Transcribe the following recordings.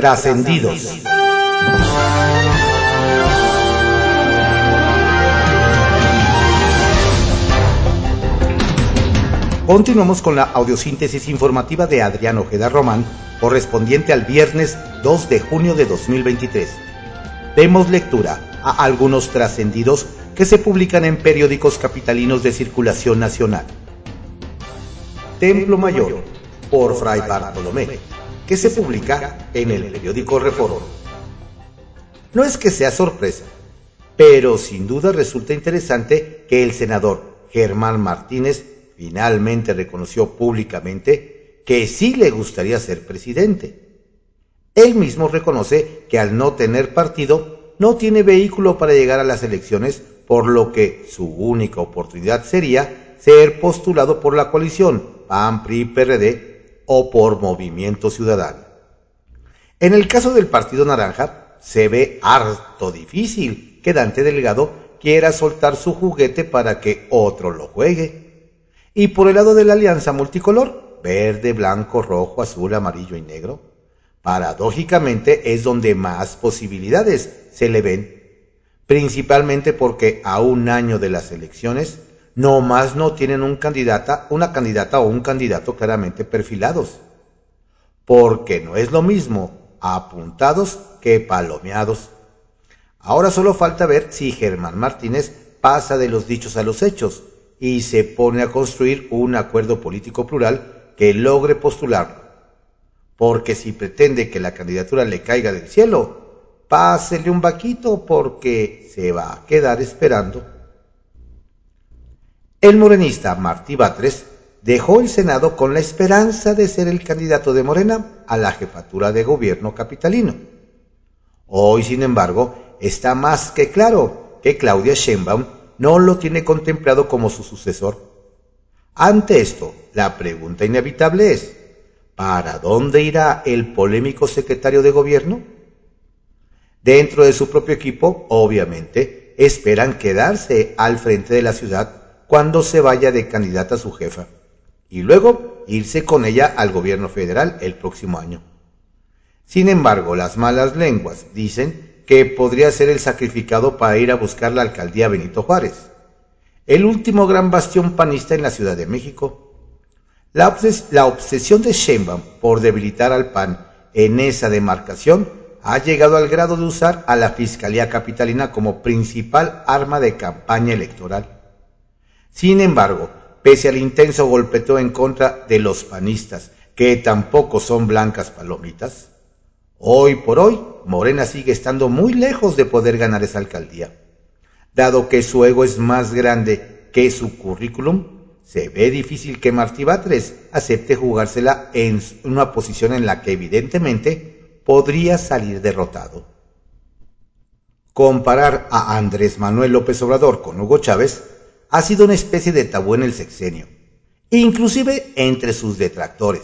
Trascendidos. Continuamos con la audiosíntesis informativa de Adrián Ojeda Román, correspondiente al viernes 2 de junio de 2023. Demos lectura a algunos trascendidos que se publican en periódicos capitalinos de circulación nacional. Templo Mayor, por Fray Bartolomé, que se publica en el periódico Reforma. No es que sea sorpresa, pero sin duda resulta interesante que el senador Germán Martínez finalmente reconoció públicamente que sí le gustaría ser presidente. Él mismo reconoce que al no tener partido no tiene vehículo para llegar a las elecciones, por lo que su única oportunidad sería ser postulado por la coalición PAN, PRI, PRD o por Movimiento Ciudadano. En el caso del Partido Naranja, se ve harto difícil que Dante Delgado quiera soltar su juguete para que otro lo juegue. Y por el lado de la alianza multicolor, verde, blanco, rojo, azul, amarillo y negro, paradójicamente es donde más posibilidades se le ven, principalmente porque a un año de las elecciones no más no tienen un candidata, una candidata o un candidato claramente perfilados, porque no es lo mismo apuntados que palomeados. Ahora solo falta ver si Germán Martínez pasa de los dichos a los hechos y se pone a construir un acuerdo político plural que logre postularlo. Porque si pretende que la candidatura le caiga del cielo, pásele un vaquito porque se va a quedar esperando. El morenista Martí Batres dejó el Senado con la esperanza de ser el candidato de Morena a la jefatura de gobierno capitalino. Hoy, sin embargo, está más que claro que Claudia Sheinbaum no lo tiene contemplado como su sucesor. Ante esto, la pregunta inevitable es, ¿para dónde irá el polémico secretario de gobierno? Dentro de su propio equipo, obviamente, esperan quedarse al frente de la ciudad cuando se vaya de candidata a su jefa y luego irse con ella al gobierno federal el próximo año. Sin embargo, las malas lenguas dicen que podría ser el sacrificado para ir a buscar la alcaldía Benito Juárez, el último gran bastión panista en la Ciudad de México. La, obsesión de Sheinbaum por debilitar al PAN en esa demarcación ha llegado al grado de usar a la Fiscalía Capitalina como principal arma de campaña electoral. Sin embargo, pese al intenso golpeteo en contra de los panistas, que tampoco son blancas palomitas, hoy por hoy Morena sigue estando muy lejos de poder ganar esa alcaldía. Dado que su ego es más grande que su currículum, se ve difícil que Martí Batres acepte jugársela en una posición en la que evidentemente podría salir derrotado. Comparar a Andrés Manuel López Obrador con Hugo Chávez ha sido una especie de tabú en el sexenio, inclusive entre sus detractores.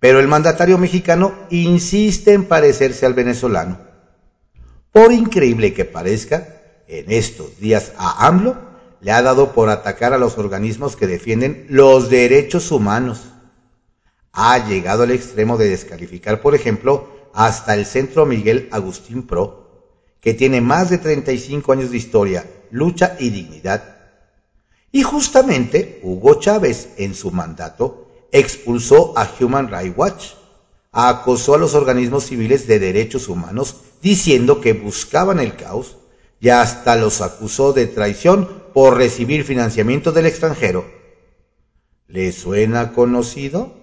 Pero el mandatario mexicano insiste en parecerse al venezolano. Por increíble que parezca, en estos días a AMLO le ha dado por atacar a los organismos que defienden los derechos humanos. Ha llegado al extremo de descalificar, por ejemplo, hasta el Centro Miguel Agustín Pro, que tiene más de 35 años de historia, lucha y dignidad. Y justamente Hugo Chávez, en su mandato, expulsó a Human Rights Watch, acosó a los organismos civiles de derechos humanos diciendo que buscaban el caos y hasta los acusó de traición por recibir financiamiento del extranjero. ¿Le suena conocido?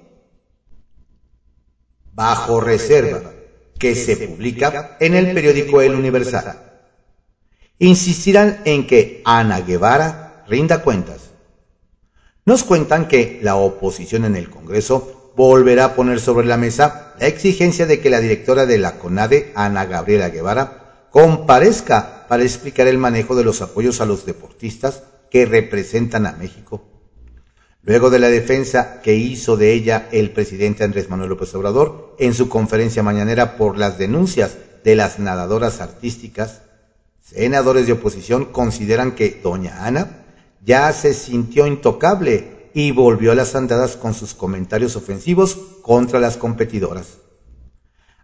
Bajo reserva, que se publica en el periódico El Universal. Insistirán en que Ana Guevara rinda cuentas nos cuentan que la oposición en el Congreso volverá a poner sobre la mesa la exigencia de que la directora de la CONADE, Ana Gabriela Guevara, comparezca para explicar el manejo de los apoyos a los deportistas que representan a México. Luego de la defensa que hizo de ella el presidente Andrés Manuel López Obrador en su conferencia mañanera por las denuncias de las nadadoras artísticas, senadores de oposición consideran que doña Ana ya se sintió intocable y volvió a las andadas con sus comentarios ofensivos contra las competidoras.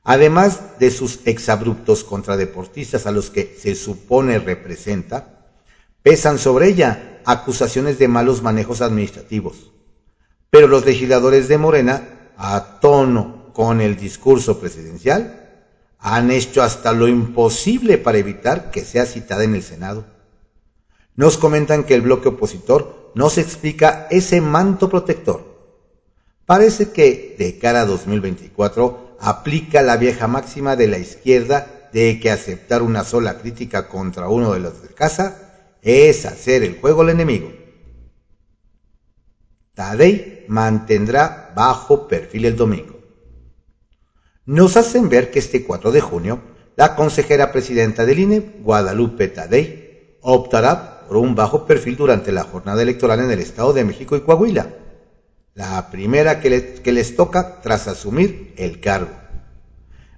además de sus exabruptos contra deportistas a los que se supone representa, pesan sobre ella acusaciones de malos manejos administrativos. Pero los legisladores de Morena, a tono con el discurso presidencial, han hecho hasta lo imposible para evitar que sea citada en el Senado. Nos comentan que el bloque opositor no se explica ese manto protector. Parece que de cara a 2024 aplica la vieja máxima de la izquierda de que aceptar una sola crítica contra uno de los de casa es hacer el juego al enemigo. Tadei mantendrá bajo perfil el domingo nos hacen ver que este 4 de junio, la consejera presidenta del INE, Guadalupe Tadei, optará por un bajo perfil durante la jornada electoral en el Estado de México y Coahuila, la primera que, les toca tras asumir el cargo.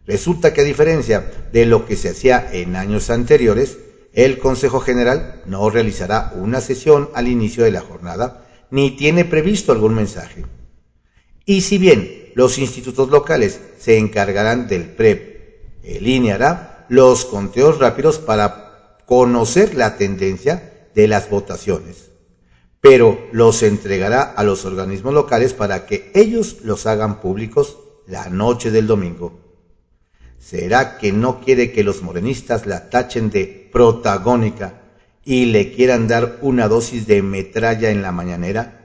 Resulta que a diferencia de lo que se hacía en años anteriores, el Consejo General no realizará una sesión al inicio de la jornada, ni tiene previsto algún mensaje. Y si bien los institutos locales se encargarán del PREP. El INE hará los conteos rápidos para conocer la tendencia de las votaciones, pero los entregará a los organismos locales para que ellos los hagan públicos la noche del domingo. ¿Será que no quiere que los morenistas la tachen de protagónica y le quieran dar una dosis de metralla en la mañanera?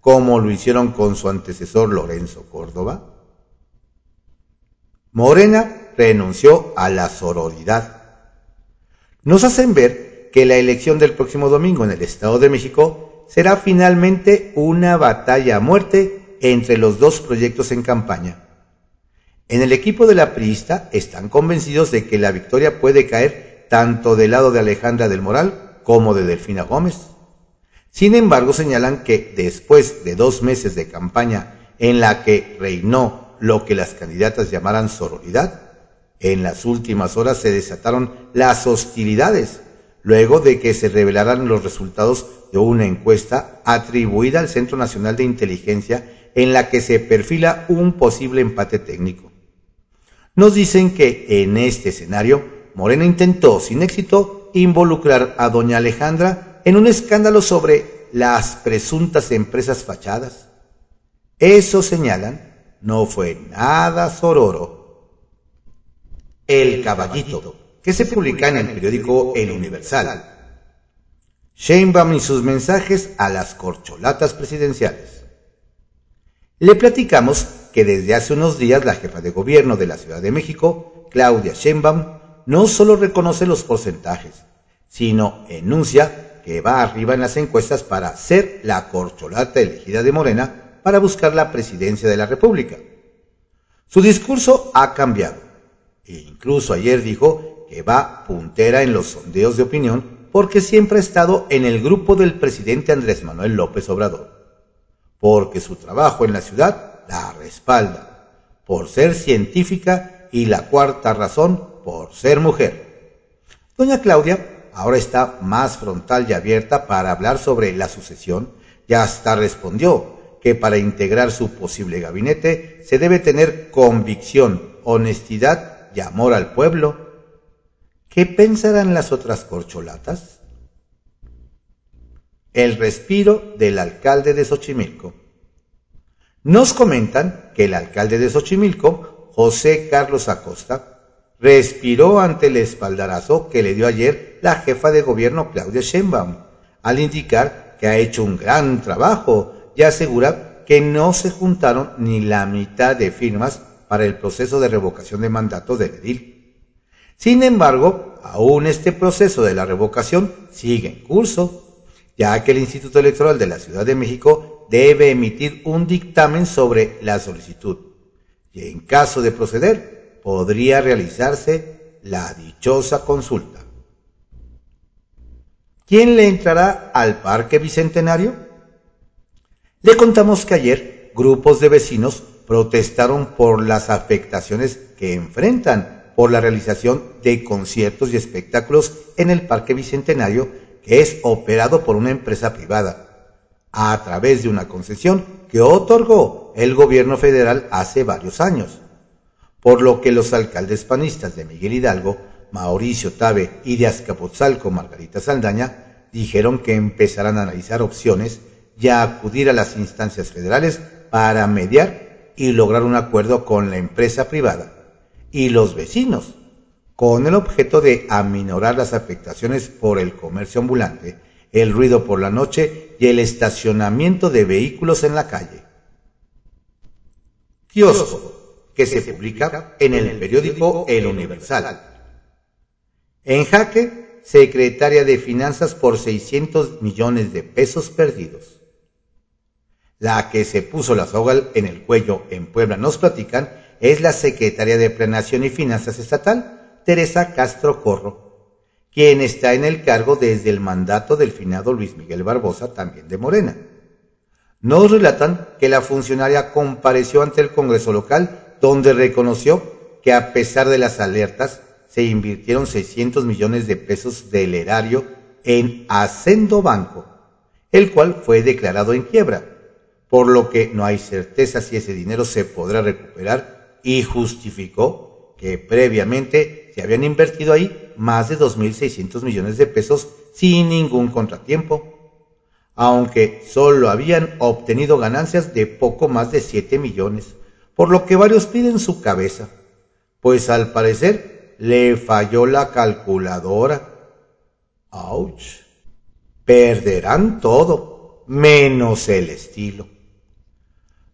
como lo hicieron con su antecesor Lorenzo Córdoba? Morena renunció a la sororidad. Nos hacen ver que la elección del próximo domingo en el Estado de México será finalmente una batalla a muerte entre los dos proyectos en campaña. En el equipo de la priista están convencidos de que la victoria puede caer tanto del lado de Alejandra del Moral como de Delfina Gómez. Sin embargo, señalan que después de dos meses de campaña en la que reinó lo que las candidatas llamaran sororidad, en las últimas horas se desataron las hostilidades, luego de que se revelaran los resultados de una encuesta atribuida al Centro Nacional de Inteligencia en la que se perfila un posible empate técnico. Nos dicen que en este escenario, Morena intentó, sin éxito, involucrar a doña Alejandra en un escándalo sobre las presuntas empresas fachadas. Eso señalan, no fue nada sororo. El Caballito, que se publica en el periódico El Universal. Sheinbaum y sus mensajes a las corcholatas presidenciales. Le platicamos que desde hace unos días la jefa de gobierno de la Ciudad de México, Claudia Sheinbaum, no solo reconoce los porcentajes, sino enuncia que va arriba en las encuestas para ser la corcholata elegida de Morena para buscar la presidencia de la República. Su discurso ha cambiado e incluso ayer dijo que va puntera en los sondeos de opinión porque siempre ha estado en el grupo del presidente Andrés Manuel López Obrador, porque su trabajo en la ciudad la respalda, por ser científica y la cuarta razón, por ser mujer. Doña Claudia ahora está más frontal y abierta para hablar sobre la sucesión y hasta respondió que para integrar su posible gabinete se debe tener convicción, honestidad y amor al pueblo. ¿Qué pensarán las otras corcholatas? El respiro del alcalde de Xochimilco. Nos comentan que el alcalde de Xochimilco, José Carlos Acosta, respiró ante el espaldarazo que le dio ayer la jefa de gobierno Claudia Sheinbaum, al indicar que ha hecho un gran trabajo y asegura que no se juntaron ni la mitad de firmas para el proceso de revocación de mandato del edil. Sin embargo, aún este proceso de la revocación sigue en curso, ya que el Instituto Electoral de la Ciudad de México debe emitir un dictamen sobre la solicitud. Y en caso de proceder, podría realizarse la dichosa consulta. ¿Quién le entrará al Parque Bicentenario? Le contamos que ayer grupos de vecinos protestaron por las afectaciones que enfrentan por la realización de conciertos y espectáculos en el Parque Bicentenario que es operado por una empresa privada a través de una concesión que otorgó el gobierno federal hace varios años. Por lo que los alcaldes panistas de Miguel Hidalgo, Mauricio Tabe y de Azcapotzalco, Margarita Saldaña, dijeron que empezarán a analizar opciones y a acudir a las instancias federales para mediar y lograr un acuerdo con la empresa privada y los vecinos, con el objeto de aminorar las afectaciones por el comercio ambulante, el ruido por la noche y el estacionamiento de vehículos en la calle. Kiosco, que se publica en el periódico El Universal. En jaque, secretaria de Finanzas por 600 millones de pesos perdidos. La que se puso la soga en el cuello en Puebla, nos platican, es la secretaria de Planeación y Finanzas Estatal, Teresa Castro Corro, quien está en el cargo desde el mandato del finado Luis Miguel Barbosa, también de Morena. Nos relatan que la funcionaria compareció ante el Congreso local, donde reconoció que a pesar de las alertas, se invirtieron 600 millones de pesos del erario en Hacendo Banco, el cual fue declarado en quiebra por lo que no hay certeza si ese dinero se podrá recuperar y justificó que previamente se habían invertido ahí más de 2.600 millones de pesos sin ningún contratiempo, aunque solo habían obtenido ganancias de poco más de 7 millones, por lo que varios piden su cabeza, pues al parecer le falló la calculadora. ¡Auch! Perderán todo, menos el estilo.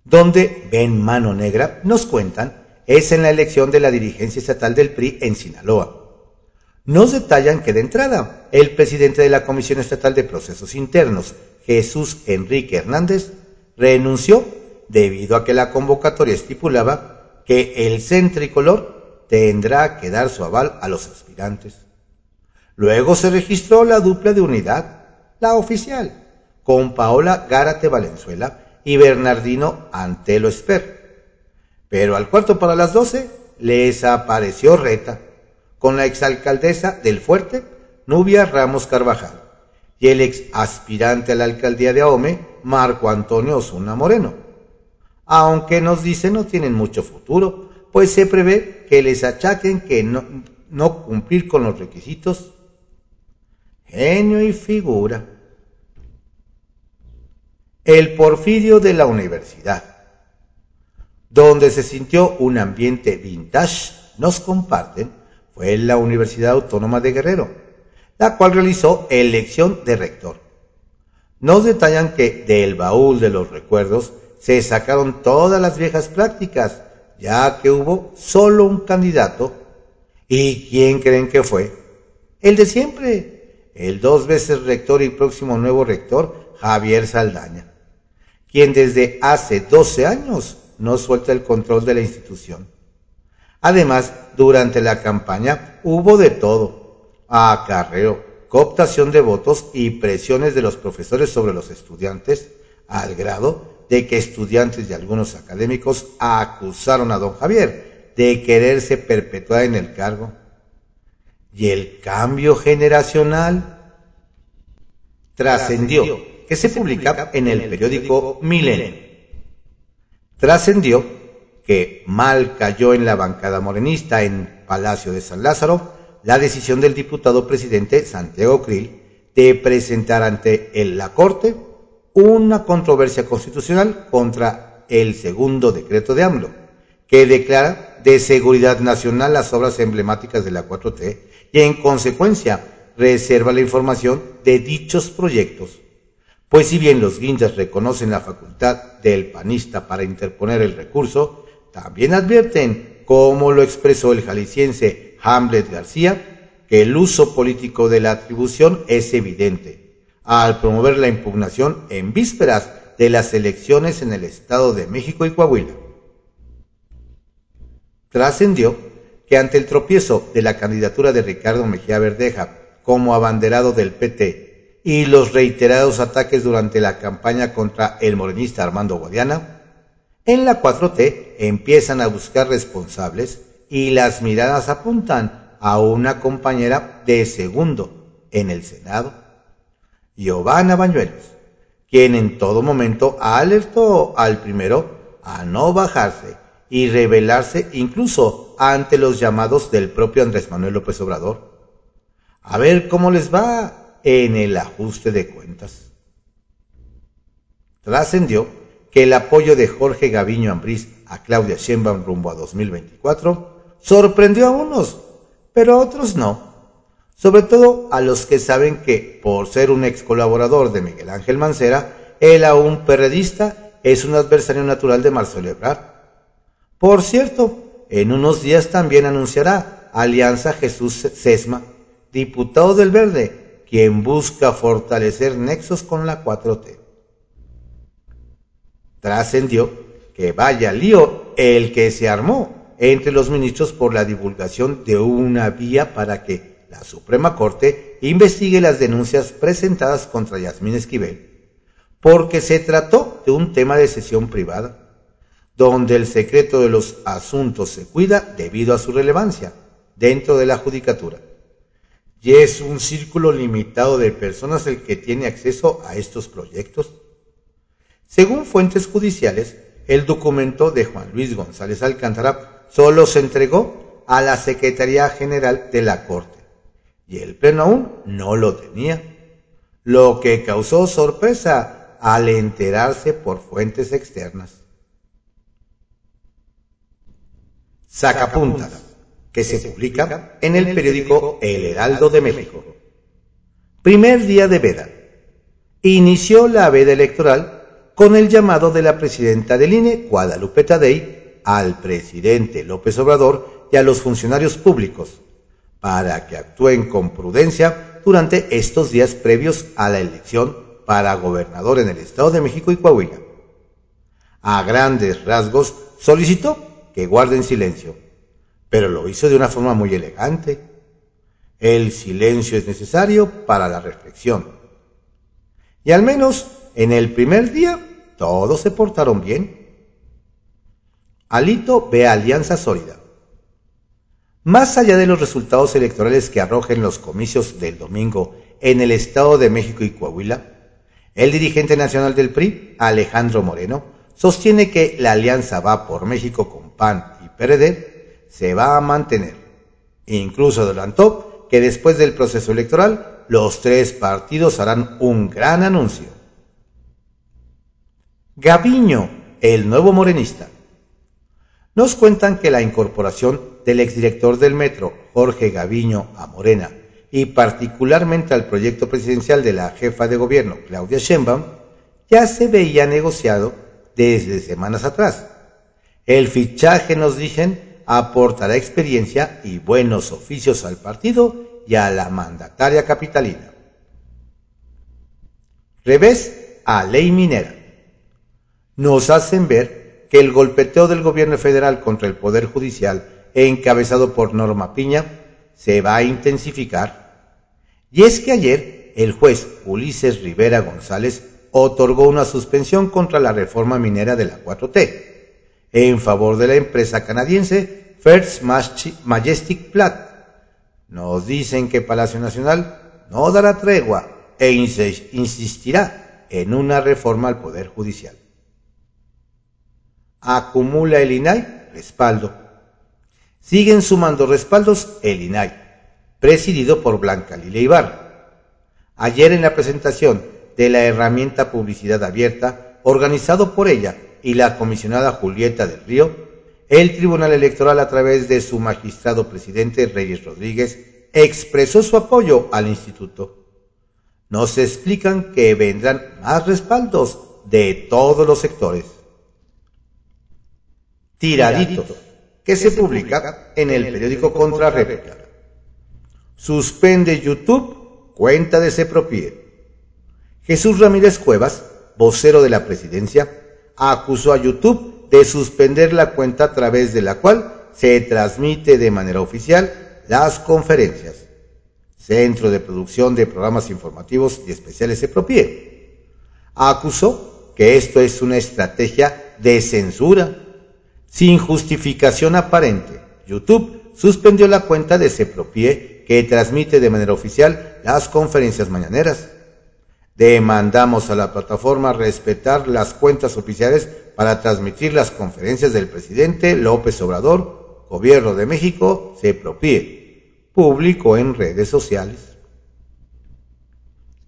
Donde ven mano negra, nos cuentan, es en la elección de la dirigencia estatal del PRI en Sinaloa. Nos detallan que de entrada, el presidente de la Comisión Estatal de Procesos Internos, Jesús Enrique Hernández, renunció debido a que la convocatoria estipulaba que el centricolor tendrá que dar su aval a los aspirantes. Luego se registró la dupla de unidad, la oficial, con Paola Gárate Valenzuela, y Bernardino Antelo Esper. Pero al cuarto para las doce les apareció Reta, con la exalcaldesa del Fuerte, Nubia Ramos Carvajal, y el ex aspirante a la alcaldía de Ahome, Marco Antonio Osuna Moreno. Aunque nos dice no tienen mucho futuro, pues se prevé que les achaquen que no, no cumplir con los requisitos. Genio y figura el Porfirio de la Universidad, donde se sintió un ambiente vintage, nos comparten, fue la Universidad Autónoma de Guerrero, la cual realizó elección de rector. Nos detallan que del baúl de los recuerdos se sacaron todas las viejas prácticas, ya que hubo solo un candidato. ¿Y quién creen que fue? El de siempre, el dos veces rector y próximo nuevo rector, Javier Saldaña quien desde hace 12 años no suelta el control de la institución. Además, durante la campaña hubo de todo, acarreo, cooptación de votos y presiones de los profesores sobre los estudiantes, al grado de que estudiantes y algunos académicos acusaron a don Javier de quererse perpetuar en el cargo. Y el cambio generacional trascendió que se publica en el periódico Milenio. Trascendió que mal cayó en la bancada morenista en Palacio de San Lázaro la decisión del diputado presidente Santiago Krill de presentar ante la Corte una controversia constitucional contra el segundo decreto de AMLO, que declara de seguridad nacional las obras emblemáticas de la 4T y en consecuencia reserva la información de dichos proyectos pues si bien los guindas reconocen la facultad del panista para interponer el recurso, también advierten, como lo expresó el jalisciense Hamlet García, que el uso político de la atribución es evidente, al promover la impugnación en vísperas de las elecciones en el Estado de México y Coahuila. Trascendió que ante el tropiezo de la candidatura de Ricardo Mejía Verdeja como abanderado del PT y los reiterados ataques durante la campaña contra el morenista Armando Guadiana, en la 4T empiezan a buscar responsables y las miradas apuntan a una compañera de segundo en el Senado, Giovanna Bañuelos, quien en todo momento alertó al primero a no bajarse y rebelarse incluso ante los llamados del propio Andrés Manuel López Obrador. A ver cómo les va en el ajuste de cuentas. Trascendió que el apoyo de Jorge Gaviño Ambrís a Claudia Sheinbaum rumbo a 2024 sorprendió a unos, pero a otros no. Sobre todo a los que saben que, por ser un ex colaborador de Miguel Ángel Mancera, él aún perredista es un adversario natural de Marcelo Ebrard. Por cierto, en unos días también anunciará Alianza Jesús Sesma, diputado del Verde, quien busca fortalecer nexos con la 4T. Trascendió que vaya lío el que se armó entre los ministros por la divulgación de una vía para que la Suprema Corte investigue las denuncias presentadas contra Yasmín Esquivel porque se trató de un tema de sesión privada, donde el secreto de los asuntos se cuida debido a su relevancia dentro de la judicatura. Y es un círculo limitado de personas el que tiene acceso a estos proyectos. Según fuentes judiciales, el documento de Juan Luis González Alcántara solo se entregó a la Secretaría General de la Corte y el Pleno aún no lo tenía, lo que causó sorpresa al enterarse por fuentes externas. Sacapuntas, que se publica en el periódico El Heraldo de México. Primer día de veda. Inició la veda electoral con el llamado de la presidenta del INE, Guadalupe Tadei, al presidente López Obrador y a los funcionarios públicos para que actúen con prudencia durante estos días previos a la elección para gobernador en el Estado de México y Coahuila. A grandes rasgos solicitó que guarden silencio, pero lo hizo de una forma muy elegante. El silencio es necesario para la reflexión. Y al menos en el primer día todos se portaron bien. Alito ve alianza sólida. Más allá de los resultados electorales que arrojen los comicios del domingo en el Estado de México y Coahuila, el dirigente nacional del PRI, Alejandro Moreno, sostiene que la alianza Va por México con PAN y PRD se va a mantener. Incluso adelantó que después del proceso electoral, los tres partidos harán un gran anuncio. Gaviño, el nuevo morenista. Nos cuentan que la incorporación del exdirector del metro, Jorge Gaviño, a Morena, y particularmente al proyecto presidencial de la jefa de gobierno, Claudia Sheinbaum, ya se veía negociado desde semanas atrás. El fichaje, nos dicen, aportará experiencia y buenos oficios al partido y a la mandataria capitalina. Revés a ley minera. Nos hacen ver que el golpeteo del gobierno federal contra el Poder Judicial, encabezado por Norma Piña, se va a intensificar. Y es que ayer el juez Ulises Rivera González otorgó una suspensión contra la reforma minera de la 4T en favor de la empresa canadiense First Majestic Plat. Nos dicen que Palacio Nacional no dará tregua e insistirá en una reforma al Poder Judicial. Acumula el INAI respaldo siguen sumando respaldos el INAI, presidido por Blanca Lila Ibarra. Ayer en la presentación de la herramienta Publicidad Abierta, organizado por ella y la comisionada Julieta del Río, el Tribunal Electoral a través de su magistrado presidente Reyes Rodríguez expresó su apoyo al instituto. Nos explican que vendrán más respaldos de todos los sectores. Tiraditos que se publica en el periódico Contra Réplica. Suspende YouTube cuenta de Sepropie. Jesús Ramírez Cuevas, vocero de la presidencia, acusó a YouTube de suspender la cuenta a través de la cual se transmite de manera oficial las conferencias. Centro de Producción de Programas Informativos y Especiales Sepropie. Acusó que esto es una estrategia de censura sin justificación aparente, YouTube suspendió la cuenta de Sepropie que transmite de manera oficial las conferencias mañaneras. Demandamos a la plataforma respetar las cuentas oficiales para transmitir las conferencias del presidente López Obrador, Gobierno de México, se propie, público en redes sociales.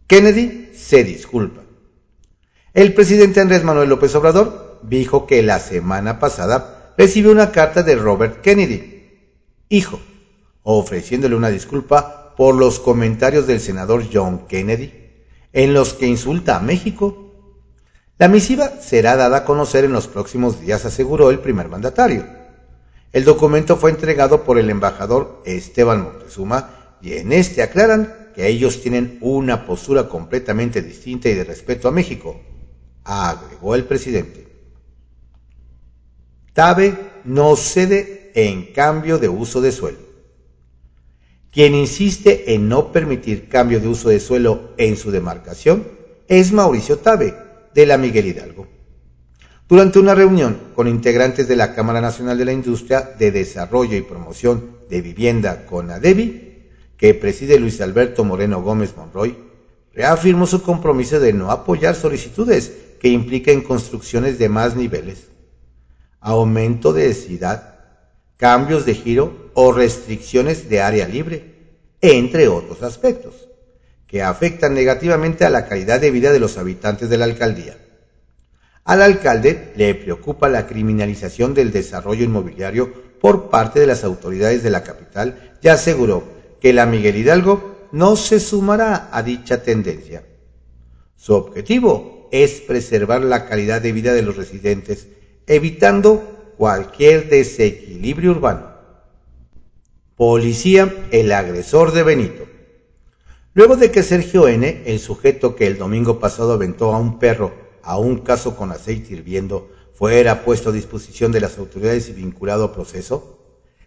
Kennedy se disculpa. El presidente Andrés Manuel López Obrador dijo que la semana pasada recibió una carta de Robert Kennedy, hijo, ofreciéndole una disculpa por los comentarios del senador John Kennedy en los que insulta a México. La misiva será dada a conocer en los próximos días, aseguró el primer mandatario. El documento fue entregado por el embajador Esteban Moctezuma y en este aclaran que ellos tienen una postura completamente distinta y de respeto a México, agregó el presidente. TABE no cede en cambio de uso de suelo. Quien insiste en no permitir cambio de uso de suelo en su demarcación es Mauricio Tabe, de la Miguel Hidalgo. Durante una reunión con integrantes de la Cámara Nacional de la Industria de Desarrollo y Promoción de Vivienda con ADEVI, que preside Luis Alberto Moreno Gómez Monroy, reafirmó su compromiso de no apoyar solicitudes que impliquen construcciones de más niveles, aumento de densidad, cambios de giro o restricciones de área libre, entre otros aspectos, que afectan negativamente a la calidad de vida de los habitantes de la alcaldía. Al alcalde le preocupa la criminalización del desarrollo inmobiliario por parte de las autoridades de la capital y aseguró que la Miguel Hidalgo no se sumará a dicha tendencia. Su objetivo es preservar la calidad de vida de los residentes, evitando cualquier desequilibrio urbano. Policía, el agresor de Benito. Luego de que Sergio N., el sujeto que el domingo pasado aventó a un perro a un caso con aceite hirviendo, fuera puesto a disposición de las autoridades y vinculado a proceso,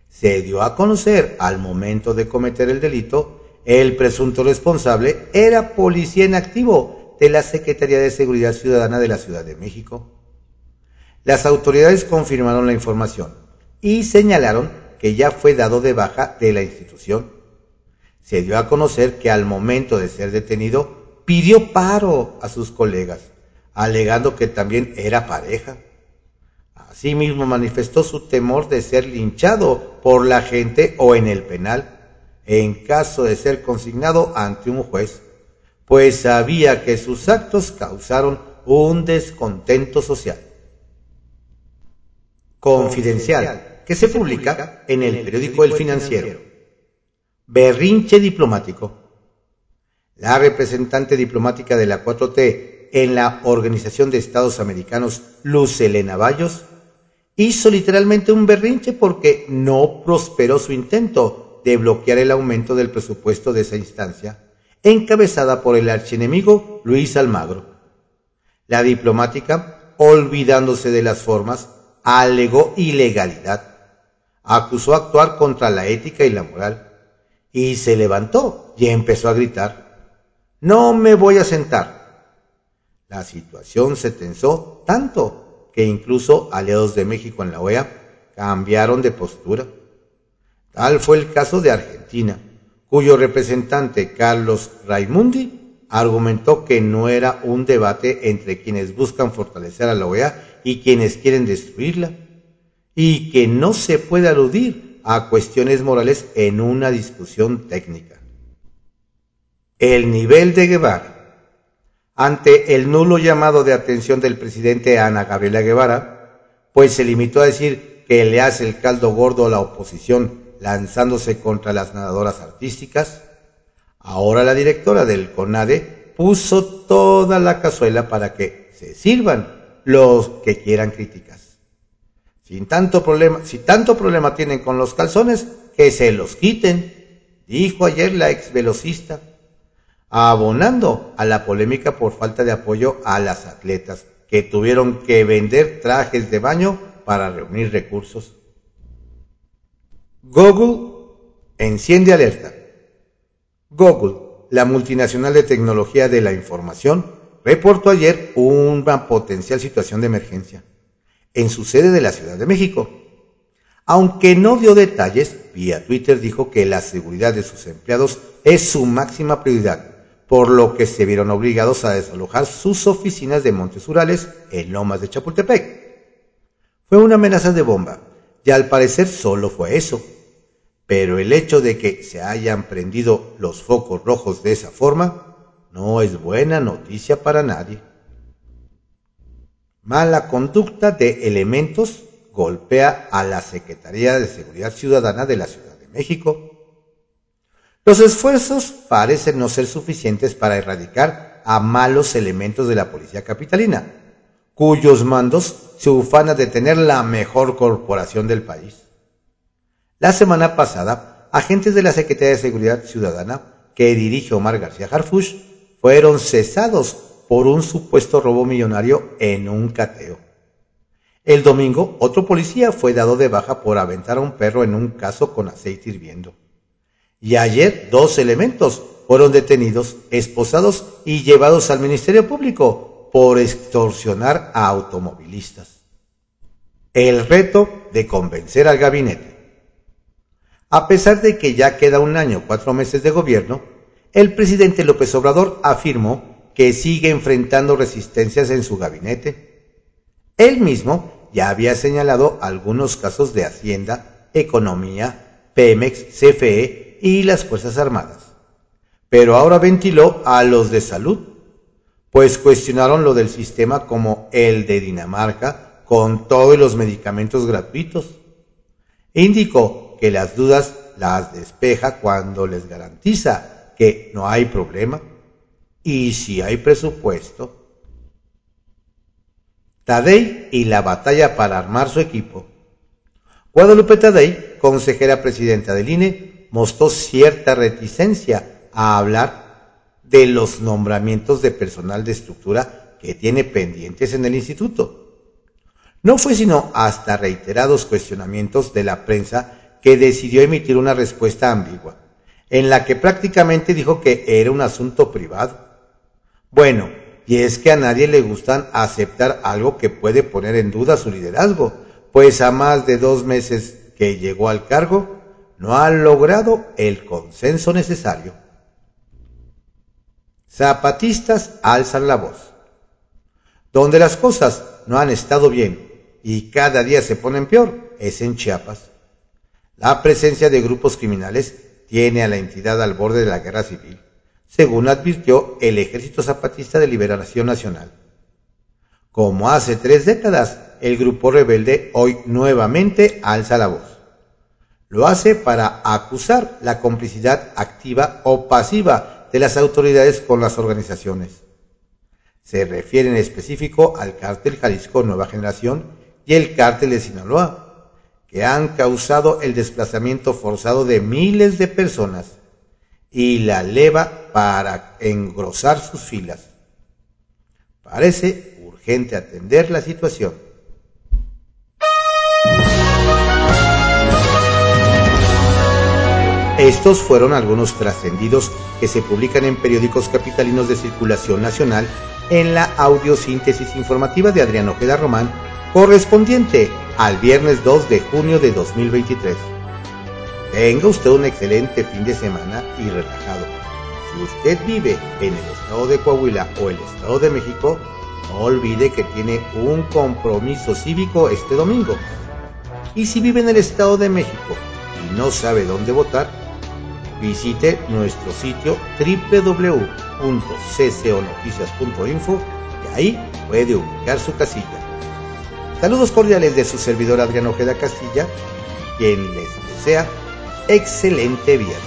se dio a conocer al momento de cometer el delito, el presunto responsable era policía en activo de la Secretaría de Seguridad Ciudadana de la Ciudad de México. Las autoridades confirmaron la información y señalaron que ya fue dado de baja de la institución. Se dio a conocer que al momento de ser detenido pidió paro a sus colegas, alegando que también era pareja. Asimismo manifestó su temor de ser linchado por la gente o en el penal, en caso de ser consignado ante un juez, pues sabía que sus actos causaron un descontento social confidencial que se publica en el periódico El Financiero. Berrinche diplomático. La representante diplomática de la 4T en la Organización de Estados Americanos, Luz Elena Bayos, hizo literalmente un berrinche porque no prosperó su intento de bloquear el aumento del presupuesto de esa instancia, encabezada por el archienemigo Luis Almagro. La diplomática, olvidándose de las formas, alegó ilegalidad, acusó actuar contra la ética y la moral, y se levantó y empezó a gritar, no me voy a sentar. La situación se tensó tanto que incluso aliados de México en la OEA cambiaron de postura. Tal fue el caso de Argentina, cuyo representante Carlos Raimundi argumentó que no era un debate entre quienes buscan fortalecer a la OEA y quienes quieren destruirla, y que no se puede aludir a cuestiones morales en una discusión técnica. El nivel de Guevara. Ante el nulo llamado de atención del presidente Ana Gabriela Guevara, pues se limitó a decir que le hace el caldo gordo a la oposición lanzándose contra las nadadoras artísticas, ahora la directora del CONADE puso toda la cazuela para que se sirvan los que quieran críticas. Sin tanto problema, si tanto problema tienen con los calzones, que se los quiten, dijo ayer la ex velocista, abonando a la polémica por falta de apoyo a las atletas que tuvieron que vender trajes de baño para reunir recursos. Google enciende alerta. Google, la multinacional de tecnología de la información, reportó ayer una potencial situación de emergencia en su sede de la Ciudad de México. Aunque no dio detalles, vía Twitter dijo que la seguridad de sus empleados es su máxima prioridad, por lo que se vieron obligados a desalojar sus oficinas de Montes Urales en Lomas de Chapultepec. Fue una amenaza de bomba, y al parecer solo fue eso. Pero el hecho de que se hayan prendido los focos rojos de esa forma no es buena noticia para nadie. Mala conducta de elementos golpea a la Secretaría de Seguridad Ciudadana de la Ciudad de México. Los esfuerzos parecen no ser suficientes para erradicar a malos elementos de la policía capitalina, cuyos mandos se ufanan de tener la mejor corporación del país. La semana pasada, agentes de la Secretaría de Seguridad Ciudadana que dirige Omar García Harfush fueron cesados por un supuesto robo millonario en un cateo. El domingo, otro policía fue dado de baja por aventar a un perro en un caso con aceite hirviendo. Y ayer dos elementos fueron detenidos, esposados y llevados al Ministerio Público por extorsionar a automovilistas. El reto de convencer al gabinete. A pesar de que ya queda un año, cuatro meses de gobierno, el presidente López Obrador afirmó que sigue enfrentando resistencias en su gabinete. Él mismo ya había señalado algunos casos de Hacienda, Economía, Pemex, CFE y las Fuerzas Armadas. Pero ahora ventiló a los de salud, pues cuestionaron lo del sistema como el de Dinamarca, con todos los medicamentos gratuitos. Indicó que las dudas las despeja cuando les garantiza que no hay problema y si hay presupuesto. Tadei y la batalla para armar su equipo. Guadalupe Tadei, consejera presidenta del INE, mostró cierta reticencia a hablar de los nombramientos de personal de estructura que tiene pendientes en el instituto. No fue sino hasta reiterados cuestionamientos de la prensa que decidió emitir una respuesta ambigua, en la que prácticamente dijo que era un asunto privado. Bueno, y es que a nadie le gustan aceptar algo que puede poner en duda su liderazgo, pues a más de dos meses que llegó al cargo, no ha logrado el consenso necesario. Zapatistas alzan la voz. Donde las cosas no han estado bien y cada día se ponen peor es en Chiapas. La presencia de grupos criminales tiene a la entidad al borde de la guerra civil, según advirtió el Ejército Zapatista de Liberación Nacional. Como hace tres décadas, el grupo rebelde hoy nuevamente alza la voz. Lo hace para acusar la complicidad activa o pasiva de las autoridades con las organizaciones. Se refiere en específico al cártel Jalisco Nueva Generación y el cártel de Sinaloa, que han causado el desplazamiento forzado de miles de personas y la leva para engrosar sus filas. Parece urgente atender la situación. Estos fueron algunos trascendidos que se publican en periódicos capitalinos de circulación nacional en la audiosíntesis informativa de Adrián Ojeda Román correspondiente al viernes 2 de junio de 2023. Tenga usted un excelente fin de semana y relajado. Si usted vive en el estado de Coahuila o el estado de México, no olvide que tiene un compromiso cívico este domingo. Y si vive en el estado de México y no sabe dónde votar, visite nuestro sitio www.cconoticias.info y ahí puede ubicar su casilla. Saludos cordiales de su servidor Adrián Ojeda Castilla, quien les desea excelente viernes.